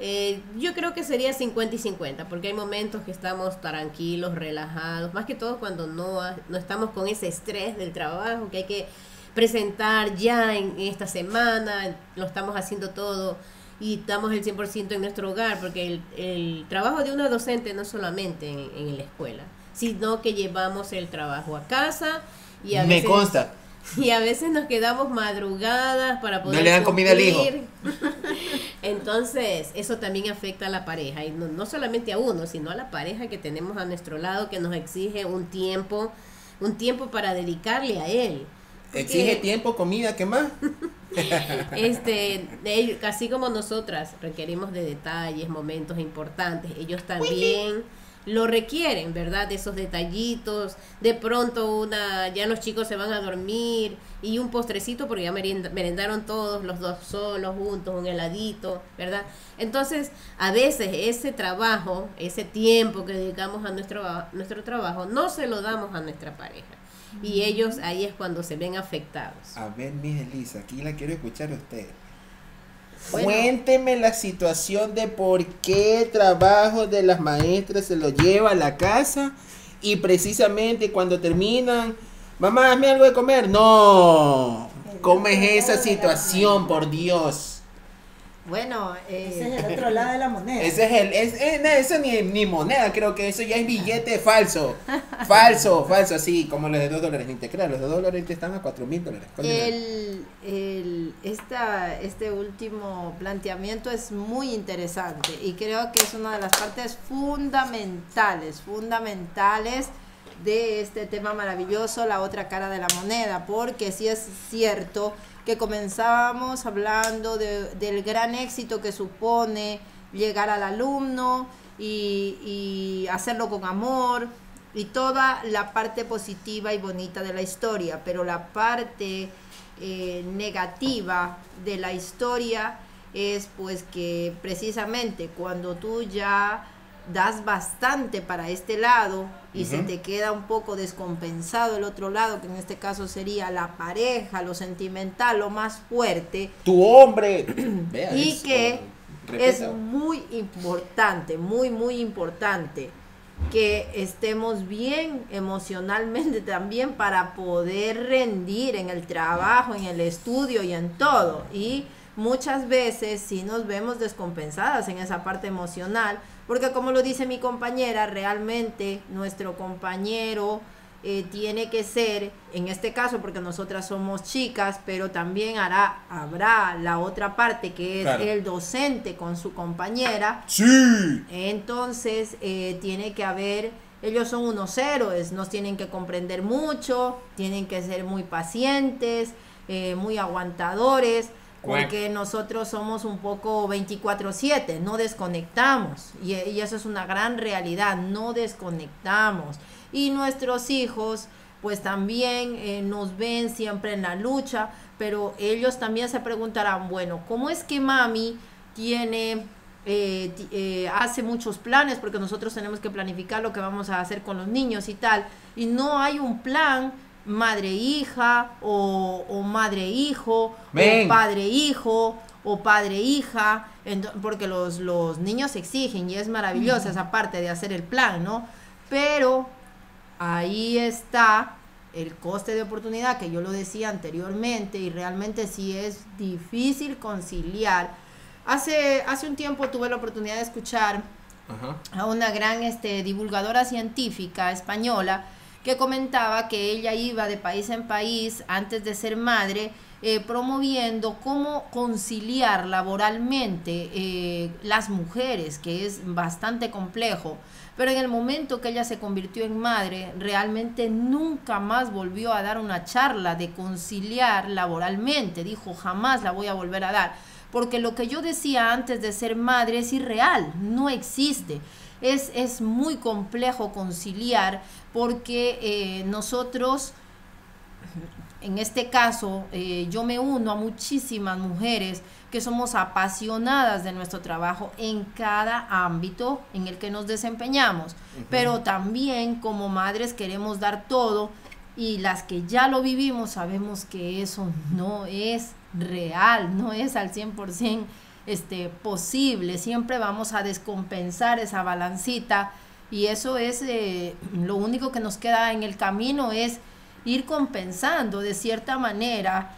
eh, yo creo que sería 50 y 50, porque hay momentos que estamos tranquilos, relajados, más que todo cuando no, no estamos con ese estrés del trabajo, que hay que presentar ya en esta semana, lo estamos haciendo todo y estamos el 100% en nuestro hogar, porque el, el, trabajo de una docente no solamente en, en, la escuela, sino que llevamos el trabajo a casa y a Me veces... consta. Y a veces nos quedamos madrugadas para poder. No le dan comida al hijo. Entonces, eso también afecta a la pareja. Y no, no, solamente a uno, sino a la pareja que tenemos a nuestro lado que nos exige un tiempo, un tiempo para dedicarle a él. Porque, exige tiempo, comida, ¿qué más? este, ellos, así como nosotras requerimos de detalles, momentos importantes, ellos también lo requieren, ¿verdad? Esos detallitos, de pronto una, ya los chicos se van a dormir y un postrecito porque ya merendaron todos los dos solos juntos, un heladito, ¿verdad? Entonces, a veces ese trabajo, ese tiempo que dedicamos a nuestro, a nuestro trabajo, no se lo damos a nuestra pareja. Y ellos ahí es cuando se ven afectados. A ver, mi Elisa, aquí la quiero escuchar a usted. Cuénteme la situación de por qué trabajo de las maestras se lo lleva a la casa y precisamente cuando terminan, mamá, hazme algo de comer. No, ¿cómo es esa situación, por Dios? Bueno, eh, ese es el otro lado de la moneda. Ese es el, es, es, no, eso ni, ni moneda, creo que eso ya es billete falso. falso, falso, así como los de 2 dólares. Ni te creas, los de 2 dólares están a 4 mil dólares. El, el, esta, este último planteamiento es muy interesante y creo que es una de las partes fundamentales, fundamentales de este tema maravilloso, la otra cara de la moneda, porque sí es cierto que comenzábamos hablando de, del gran éxito que supone llegar al alumno y, y, hacerlo con amor y toda la parte positiva y bonita de la historia, pero la parte eh, negativa de la historia es pues que precisamente cuando tú ya das bastante para este lado y uh -huh. se te queda un poco descompensado el otro lado, que en este caso sería la pareja, lo sentimental, lo más fuerte. Tu hombre. Vea y eso. que Repita. es muy importante, muy, muy importante que estemos bien emocionalmente también para poder rendir en el trabajo, en el estudio y en todo. Y muchas veces sí nos vemos descompensadas en esa parte emocional porque como lo dice mi compañera, realmente nuestro compañero eh, tiene que ser, en este caso, porque nosotras somos chicas, pero también hará, habrá la otra parte que es claro. el docente con su compañera. Sí. Entonces, eh, tiene que haber, ellos son unos héroes, nos tienen que comprender mucho, tienen que ser muy pacientes, eh, muy aguantadores porque nosotros somos un poco 24/7, no desconectamos y, eso es una gran realidad, no desconectamos. Y nuestros hijos pues también eh, nos ven siempre en la lucha, pero ellos también se preguntarán, bueno, ¿cómo es que mami tiene... Eh, eh, hace muchos planes porque nosotros tenemos que planificar lo que vamos a hacer con los niños y tal y no hay un plan madre-hija o, o madre-hijo o padre-hijo o padre-hija, porque los, los niños exigen y es maravillosa mm. esa parte de hacer el plan, ¿no? Pero ahí está el coste de oportunidad que yo lo decía anteriormente y realmente sí es difícil conciliar. Hace, hace un tiempo tuve la oportunidad de escuchar Ajá. a una gran este, divulgadora científica española que comentaba que ella iba de país en país antes de ser madre, eh, promoviendo cómo conciliar laboralmente eh, las mujeres, que es bastante complejo. Pero en el momento que ella se convirtió en madre, realmente nunca más volvió a dar una charla de conciliar laboralmente. Dijo, jamás la voy a volver a dar. Porque lo que yo decía antes de ser madre es irreal, no existe. Es, es muy complejo conciliar porque eh, nosotros en este caso, eh, yo me uno a muchísimas mujeres que somos apasionadas de nuestro trabajo en cada ámbito en el que nos desempeñamos, pero también como madres queremos dar todo y las que ya lo vivimos sabemos que eso no es real, no es al 100% este, posible, siempre vamos a descompensar esa balancita y eso es eh, lo único que nos queda en el camino es ir compensando de cierta manera.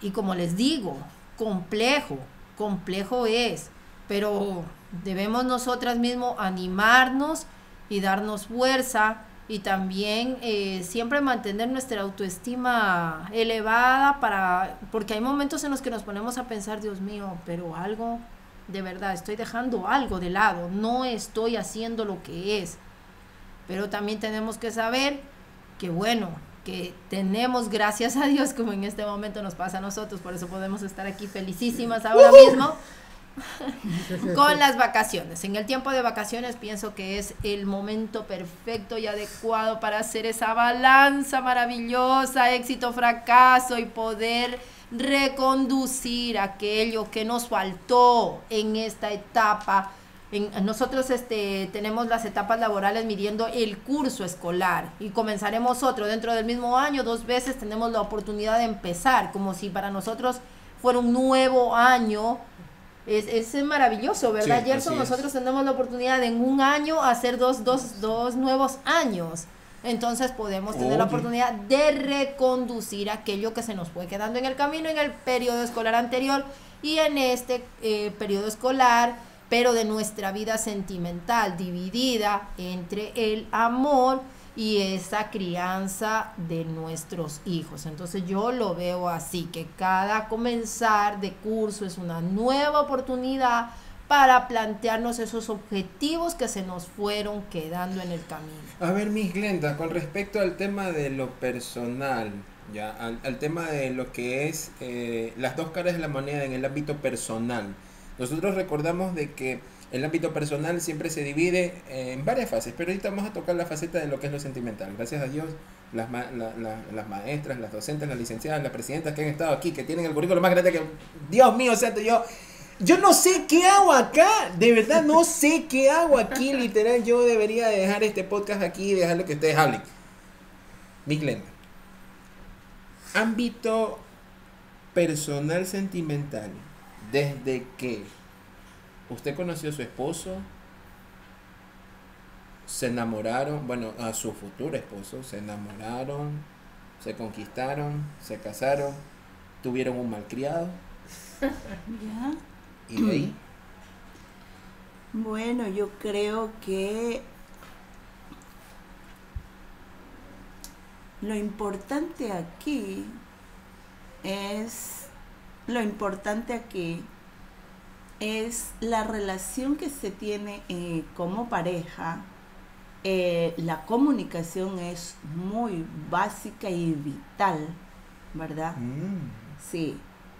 Y como les digo, complejo, complejo es, pero debemos nosotras mismos animarnos y darnos fuerza y también eh, siempre mantener nuestra autoestima elevada para porque hay momentos en los que nos ponemos a pensar Dios mío pero algo de verdad estoy dejando algo de lado no estoy haciendo lo que es pero también tenemos que saber que bueno que tenemos gracias a Dios como en este momento nos pasa a nosotros por eso podemos estar aquí felicísimas ahora mismo con las vacaciones. En el tiempo de vacaciones pienso que es el momento perfecto y adecuado para hacer esa balanza maravillosa, éxito, fracaso y poder reconducir aquello que nos faltó en esta etapa. En, nosotros este, tenemos las etapas laborales midiendo el curso escolar y comenzaremos otro dentro del mismo año, dos veces tenemos la oportunidad de empezar, como si para nosotros fuera un nuevo año es, es maravilloso, ¿verdad, Gerson? Nosotros tenemos la oportunidad en un año hacer dos, dos, dos nuevos años. Entonces podemos tener la oportunidad de reconducir aquello que se nos fue quedando en el camino en el periodo escolar anterior y en este eh, periodo escolar, pero de nuestra vida sentimental, dividida entre el amor y esa crianza de nuestros hijos. Entonces yo lo veo así, que cada comenzar de curso es una nueva oportunidad para plantearnos esos objetivos que se nos fueron quedando en el camino. A ver, Miss Glenda, con respecto al tema de lo personal, ya, al, tema de lo que es eh, las dos caras de la moneda en el ámbito personal, nosotros recordamos de que el ámbito personal siempre se divide en varias fases, pero ahorita vamos a tocar la faceta de lo que es lo sentimental. Gracias a Dios, las, las maestras, las docentes, las licenciadas, las presidentas que han estado aquí, que tienen el currículo más grande que... Dios mío, o sea, yo... Yo no sé qué hago acá, de verdad no sé qué hago aquí, literal, yo debería dejar este podcast aquí y dejarlo que ustedes hablen. Cliente. Ámbito personal sentimental, desde que usted conoció a su esposo, se enamoraron, bueno, a su futuro esposo, se enamoraron, se conquistaron, se casaron, tuvieron un malcriado. ¿Ya? ¿Y de ahí? Bueno, yo creo que lo importante aquí es, lo importante aquí es la relación que se tiene eh, como pareja. Eh, la comunicación es muy básica y vital, ¿verdad? Mm. Sí,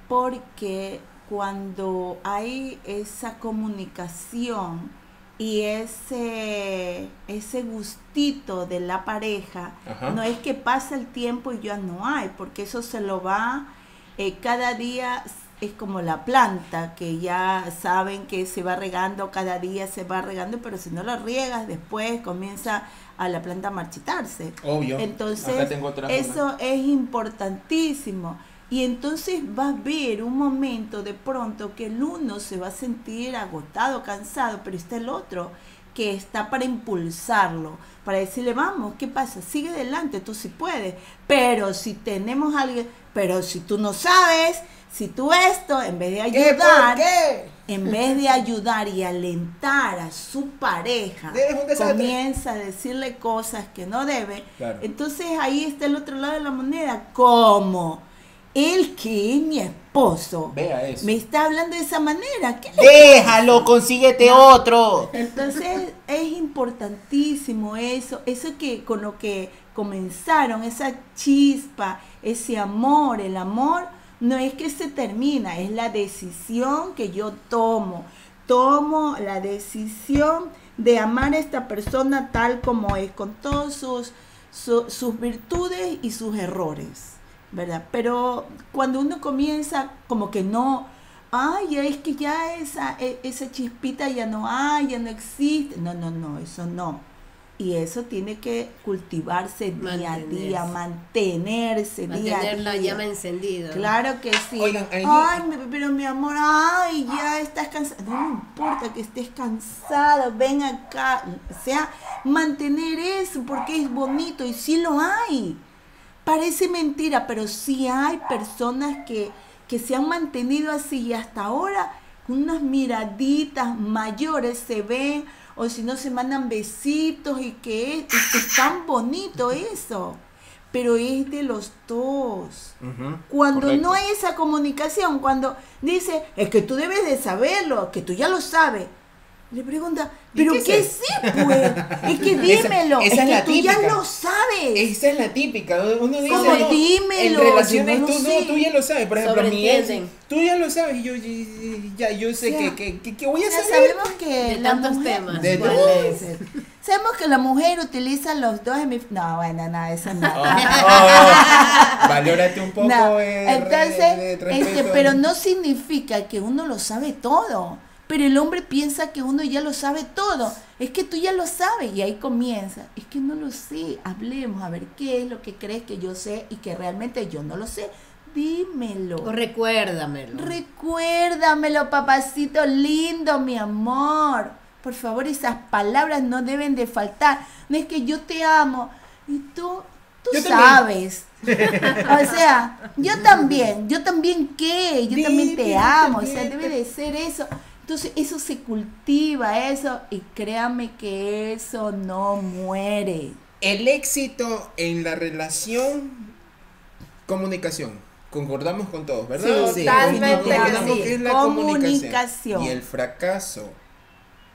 porque cuando hay esa comunicación y ese, ese gustito de la pareja, no es que pasa el tiempo y ya no hay, porque eso se lo va, eh, cada día es como la planta, que ya saben que se va regando, cada día se va regando, pero si no lo riegas, después comienza a la planta a marchitarse. Obvio. Entonces, eso es importantísimo. Y entonces va a haber un momento de pronto que el uno se va a sentir agotado, cansado, pero está el otro que está para impulsarlo, para decirle, vamos, ¿qué pasa? Sigue adelante, tú sí puedes. Pero si tenemos alguien, pero si tú no sabes, si tú esto, en vez de ayudar, en vez de ayudar y alentar a su pareja, comienza a decirle cosas que no debe, entonces ahí está el otro lado de la moneda. ¿Cómo? El que es mi esposo me está hablando de esa manera. Déjalo, consíguete otro. Entonces es importantísimo eso, eso que con lo que comenzaron, esa chispa, ese amor, el amor no es que se termina, es la decisión que yo tomo. Tomo la decisión de amar a esta persona tal como es, con todas sus, sus virtudes y sus errores. ¿Verdad? Pero cuando uno comienza como que no, ay, es que ya esa, e- esa chispita ya no hay, ya no existe. No, no, no, eso no. Y eso tiene que cultivarse día a día, mantenerse, día a Mantener la día. llama encendida. Claro que sí. Oigan, Ay, pero mi amor, ay, ya estás cansado. No me importa que estés cansado, ven acá. O sea, mantener eso porque es bonito y sí lo hay. Parece mentira, pero sí hay personas que, que se han mantenido así y hasta ahora unas miraditas mayores se ven o si no se mandan besitos y que es, es- es tan bonito eso. Pero es de los dos. Cuando correcto. no hay esa comunicación, cuando dice, es que tú debes de saberlo, que tú ya lo sabes. Le pregunta, ¿Y ¿pero qué qué, es sí, pues? Es que Esa- dímelo, esa es es que la tú ya típica. lo sabes. Esa es la típica. Uno dice, Como, no, dímelo, en relaciones no tú, no, tú ya lo sabes. Por ejemplo, mi ex, Sobreentienden. tú ya lo sabes. Y yo y- ya, yo sé O sea, que, que, que, que voy a Ya saber. sabemos que De la tantos mujer, temas. De. Sabemos que la mujer utiliza los dos hemisferios. No, bueno, no, eso no. Oh, oh, valórate un poco. No, eh, entonces, este, pero no significa que uno lo sabe todo. Pero el hombre piensa que uno ya lo sabe todo. Es que tú ya lo sabes y ahí comienza. Es que no lo sé. Hablemos a ver qué es lo que crees que yo sé y que realmente yo no lo sé. Dímelo. O recuérdamelo. Recuérdamelo, papacito lindo, mi amor. Por favor, esas palabras no deben de faltar. No es que yo te amo y tú, tú Yo sabes. O sea, yo también, yo también qué, yo también te amo. O sea, debe de ser eso. Entonces, eso se cultiva, eso, y créame que eso no muere. El éxito en la relación, comunicación. Concordamos con todos, ¿verdad? Sí, totalmente Concordamos sí. que es la Comunicación. comunicación. Y el fracaso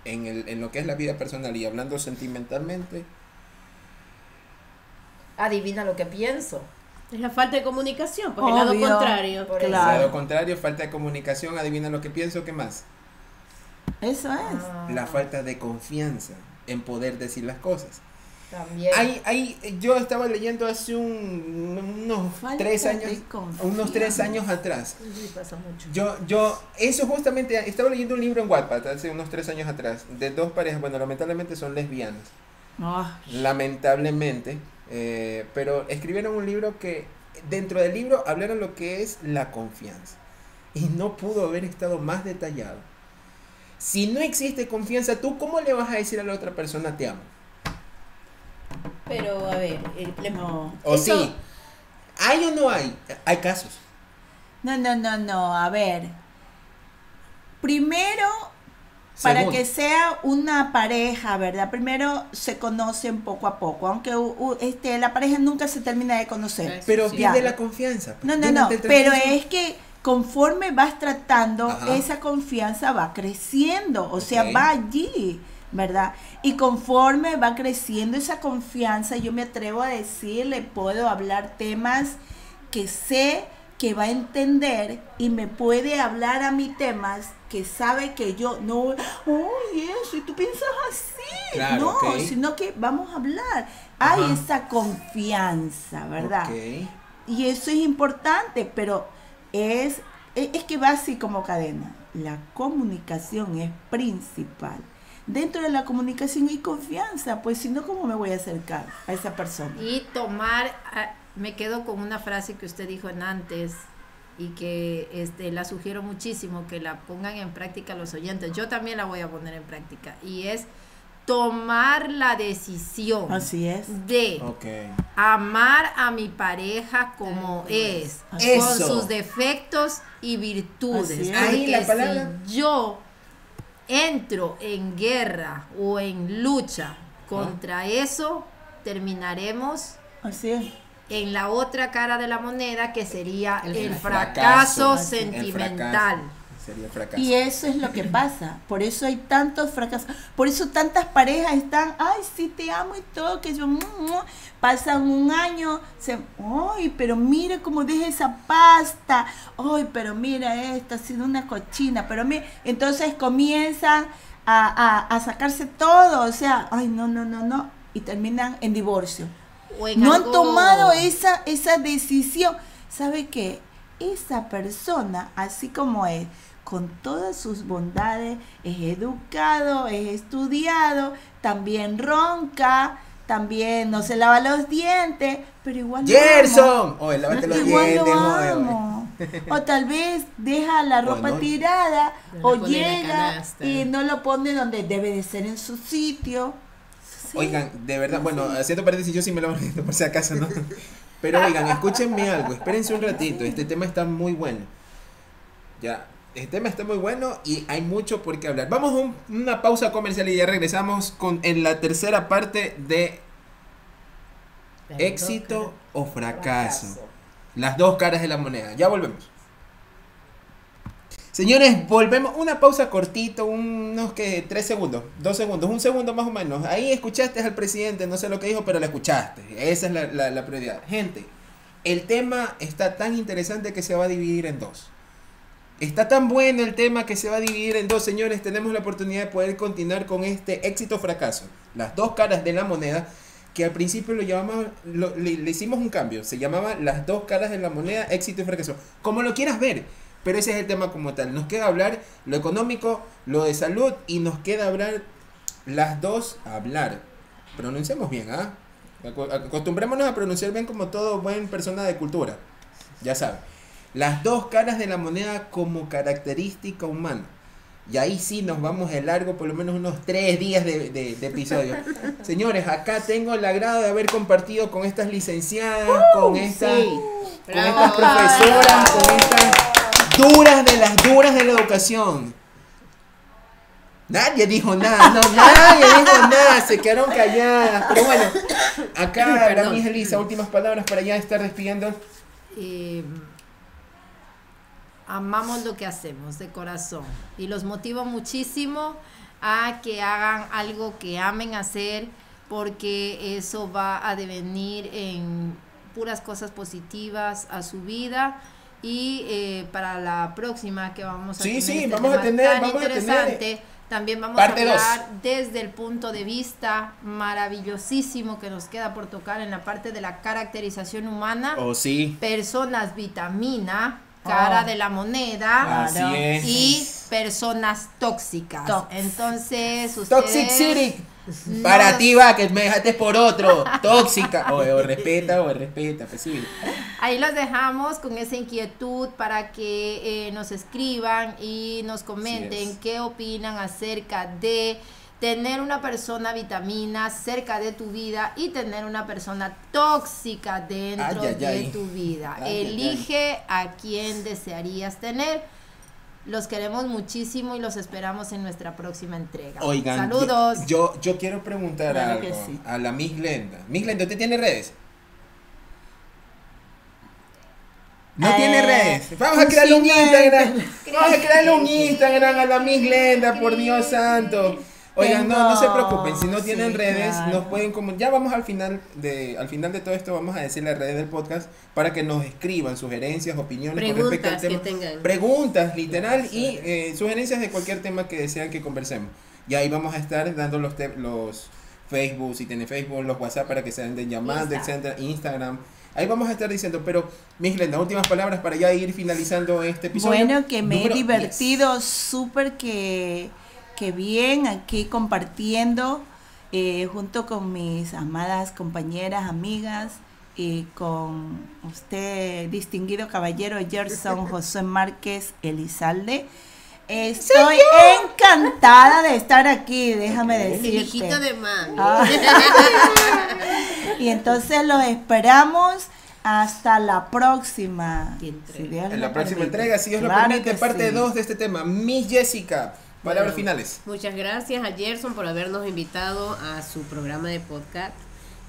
en, el, en lo que es la vida personal y hablando sentimentalmente, Adivina lo que pienso. Es la falta de comunicación, pues el lado contrario. Por Claro. lado contrario, falta de comunicación, adivina lo que pienso, ¿qué más? Eso es. Ah, La falta de confianza en poder decir las cosas. También. Hay, hay, yo estaba leyendo hace un, unos Falta tres años, unos tres años atrás. Sí, pasa mucho. Yo, yo, eso justamente, estaba leyendo un libro en Wattpad hace unos tres años atrás, de dos parejas, bueno, lamentablemente son lesbianas, Ah, lamentablemente, eh, pero escribieron un libro que, dentro del libro, hablaron lo que es la confianza. Y no pudo haber estado más detallado. Si no existe confianza, ¿tú cómo le vas a decir a la otra persona te amo? Pero, a ver, le- no. O Eso- sí, ¿hay o no hay? Hay casos. No, no, no, no. A ver. Primero, para que sea una pareja, ¿verdad? Primero se conocen poco a poco, aunque u- u- este, la pareja nunca se termina de conocer. Pero Ya. la confianza. No, no, no. El Pero es que conforme vas tratando, Ajá. esa confianza va creciendo, o sea, va allí, ¿verdad? Y conforme va creciendo esa confianza, yo me atrevo a decir, le puedo hablar temas que sé que va a entender y me puede hablar a mí temas que sabe que yo no, uy, eso, y tú piensas así, Claro, no, sino que vamos a hablar. Hay Ajá. esa confianza, ¿verdad? Y eso es importante, pero es, es es que va así como cadena. La comunicación es principal. Dentro de la comunicación hay confianza, pues si no, ¿cómo me voy a acercar a esa persona? Y tomar, me quedo con una frase que usted dijo en antes y que este, la sugiero muchísimo que la pongan en práctica los oyentes. Yo también la voy a poner en práctica y es tomar la decisión Así es. de amar a mi pareja como es, con sus defectos y virtudes. Así es. Ahí la palabra. si yo entro en guerra o en lucha contra eso, terminaremos Así es. en la otra cara de la moneda que sería el, El fracaso, fracaso. sentimental. El fracaso. Sería fracaso. Y eso es lo que pasa. Por eso hay tantos fracasos. Por eso tantas parejas están, ay, sí te amo y todo, que yo, mm, mm". pasan un año, se, ay, pero mira cómo deja esa pasta, ay, pero mira esta, ha sido una cochina, pero mira, entonces comienzan a, a, a sacarse todo, o sea, ay, no, no, no, no, y terminan en divorcio. En No algo- han tomado esa, esa decisión. ¿sabe qué? Esa persona, así como es, con todas sus bondades, es educado, es estudiado, también ronca, también no se lava los dientes, pero igual lo amo. Gerson. Oye, lávate los Igual dientes, lo oye, oye. amo. O tal vez deja la ropa no. tirada No o llega y no lo pone donde debe de ser en su sitio. Sí. Oigan, de verdad, bueno, haciendo paréntesis, yo sí me lo voy por si acaso, ¿no? Pero oigan, escúchenme algo, espérense un ratito, este tema está muy bueno. Ya, este tema está muy bueno y hay mucho por qué hablar. Vamos a un- una pausa comercial y ya regresamos con en la tercera parte de éxito o fracaso. Las dos caras de la moneda. Ya volvemos. Señores, volvemos. Una pausa cortito, unos que tres segundos, dos segundos, un segundo más o menos. Ahí escuchaste al presidente, no sé lo que dijo, pero lo escuchaste. Esa es la, la- la prioridad. Gente, el tema está tan interesante que se va a dividir en dos. Está tan bueno el tema que se va a dividir en dos, señores. Tenemos la oportunidad de poder continuar con este éxito o fracaso. Las dos caras de la moneda, que al principio lo llamamos, lo- le, hicimos un cambio. Se llamaba las dos caras de la moneda, éxito y fracaso. Como lo quieras ver. Pero ese es el tema como tal. Nos queda hablar lo económico, lo de salud y nos queda hablar las dos hablar. Pronunciemos bien, ¿ah? Acostumbrémonos a pronunciar bien como todo buen persona de cultura. Ya saben. Las dos caras de la moneda como característica humana. Y ahí sí nos vamos de largo, por lo menos unos tres días de, de- de episodio. Señores, acá tengo el agrado de haber compartido con estas licenciadas, con estas, sí. con estas profesoras, con estas duras de las duras de la educación. Nadie dijo nada, no, nadie dijo nada, se quedaron calladas. Pero bueno, acá. Miss Elisa, últimas palabras para ya estar despidiendo. eh, amamos lo que hacemos de corazón y los motivo muchísimo a que hagan algo que amen hacer porque eso va a devenir en puras cosas positivas a su vida y eh, para la próxima que vamos a Sí, tener sí, este vamos a tema tener- tan vamos a tener, interesante también vamos a dos. hablar desde el punto de vista maravillosísimo que nos queda por tocar en la parte de la caracterización humana Oh, sí. personas vitamina, cara Ah. de la moneda Así Claro. es. y personas tóxicas. Entonces, ustedes Toxic City. no- Para ti va, que me dejaste por otro. Tóxica. O, o respeta, o respeta, pues sí. Ahí los dejamos con esa inquietud para que eh, nos escriban y nos comenten qué opinan acerca de tener una persona vitamina cerca de tu vida y tener una persona tóxica dentro Ay, de ay. tu vida. Ay, Elige a quién desearías tener. Los queremos muchísimo y los esperamos en nuestra próxima entrega. Oigan, Saludos. Yo, yo quiero preguntar Claro algo sí. a la Miss Glenda. Miss Glenda, ¿usted tiene redes? No Eh, tiene redes. Vamos a crearle un Instagram. Vamos a crearle un Instagram a la Miss Glenda, por Dios santo. Oigan, no, no se preocupen, si no tienen redes, claro. nos pueden como ya vamos al final de al final de todo esto vamos a decir las redes del podcast para que nos escriban sugerencias, opiniones con respecto al que tema. tengan. Preguntas, literal, y eh, sugerencias de cualquier tema que desean que conversemos. Y ahí vamos a estar dando los, te- los Facebook, si tiene Facebook, los WhatsApp para que se anden llamando, etcétera, Instagram. Ahí vamos a estar diciendo, pero Miss Glenda, últimas palabras para ya ir finalizando este episodio. Bueno, que me he divertido súper que, que bien aquí compartiendo eh, junto con mis amadas compañeras, amigas y con usted, distinguido caballero Gerson José Márquez Elizalde. Estoy encantada de estar aquí, déjame El decirte. hijito de mami. Ah. y entonces los esperamos hasta la próxima. Si En la próxima permite. entrega, si Dios lo permite, parte sí. 2 de este tema. Miss Jessica, palabras Bueno, finales. Muchas gracias a Gerson por habernos invitado a su programa de podcast.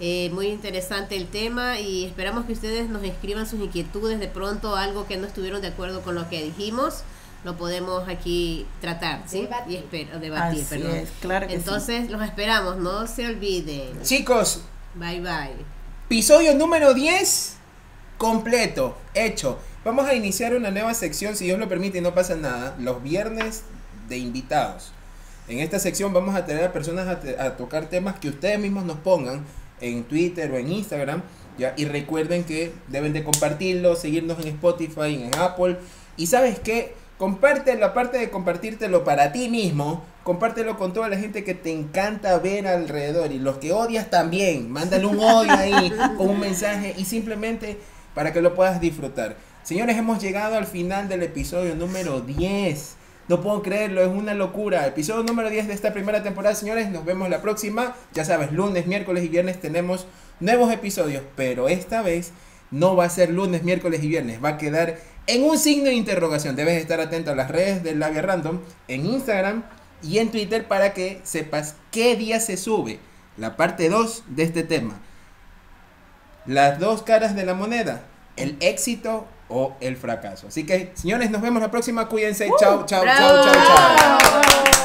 Eh, muy interesante el tema y esperamos que ustedes nos escriban sus inquietudes, de pronto algo que no estuvieron de acuerdo con lo que dijimos, lo podemos aquí tratar, ¿sí? Debatir. Y espero, debatir, Así perdón. es, claro que sí. Entonces los esperamos, no se olviden. Chicos, Bye bye. Episodio número 10 completo, hecho. Vamos a iniciar una nueva sección, si Dios lo permite y no pasa nada, los viernes de invitados. En esta sección vamos a tener a personas a, te- a tocar temas que ustedes mismos nos pongan en Twitter o en Instagram. ¿ya? Y recuerden que deben de compartirlo, seguirnos en Spotify, en Apple. Y sabes qué, compártelo, aparte de compartírtelo para ti mismo, compártelo con toda la gente que te encanta ver alrededor. Y los que odias también, mándale un odio ahí con un mensaje y simplemente para que lo puedas disfrutar. Señores, hemos llegado al final del episodio número 10. No puedo creerlo, es una locura. Episodio número 10 de esta primera temporada, señores. Nos vemos la próxima. Ya sabes, lunes, miércoles y viernes tenemos nuevos episodios, pero esta vez no va a ser lunes, miércoles y viernes. Va a quedar en un signo de interrogación. Debes estar atento a las redes de Labia Random en Instagram y en Twitter para que sepas qué día se sube la parte 2 de este tema. Las dos caras de la moneda, el éxito o el fracaso. Así que, señores, nos vemos la próxima. Cuídense. chao, chao, chao, chao, chao.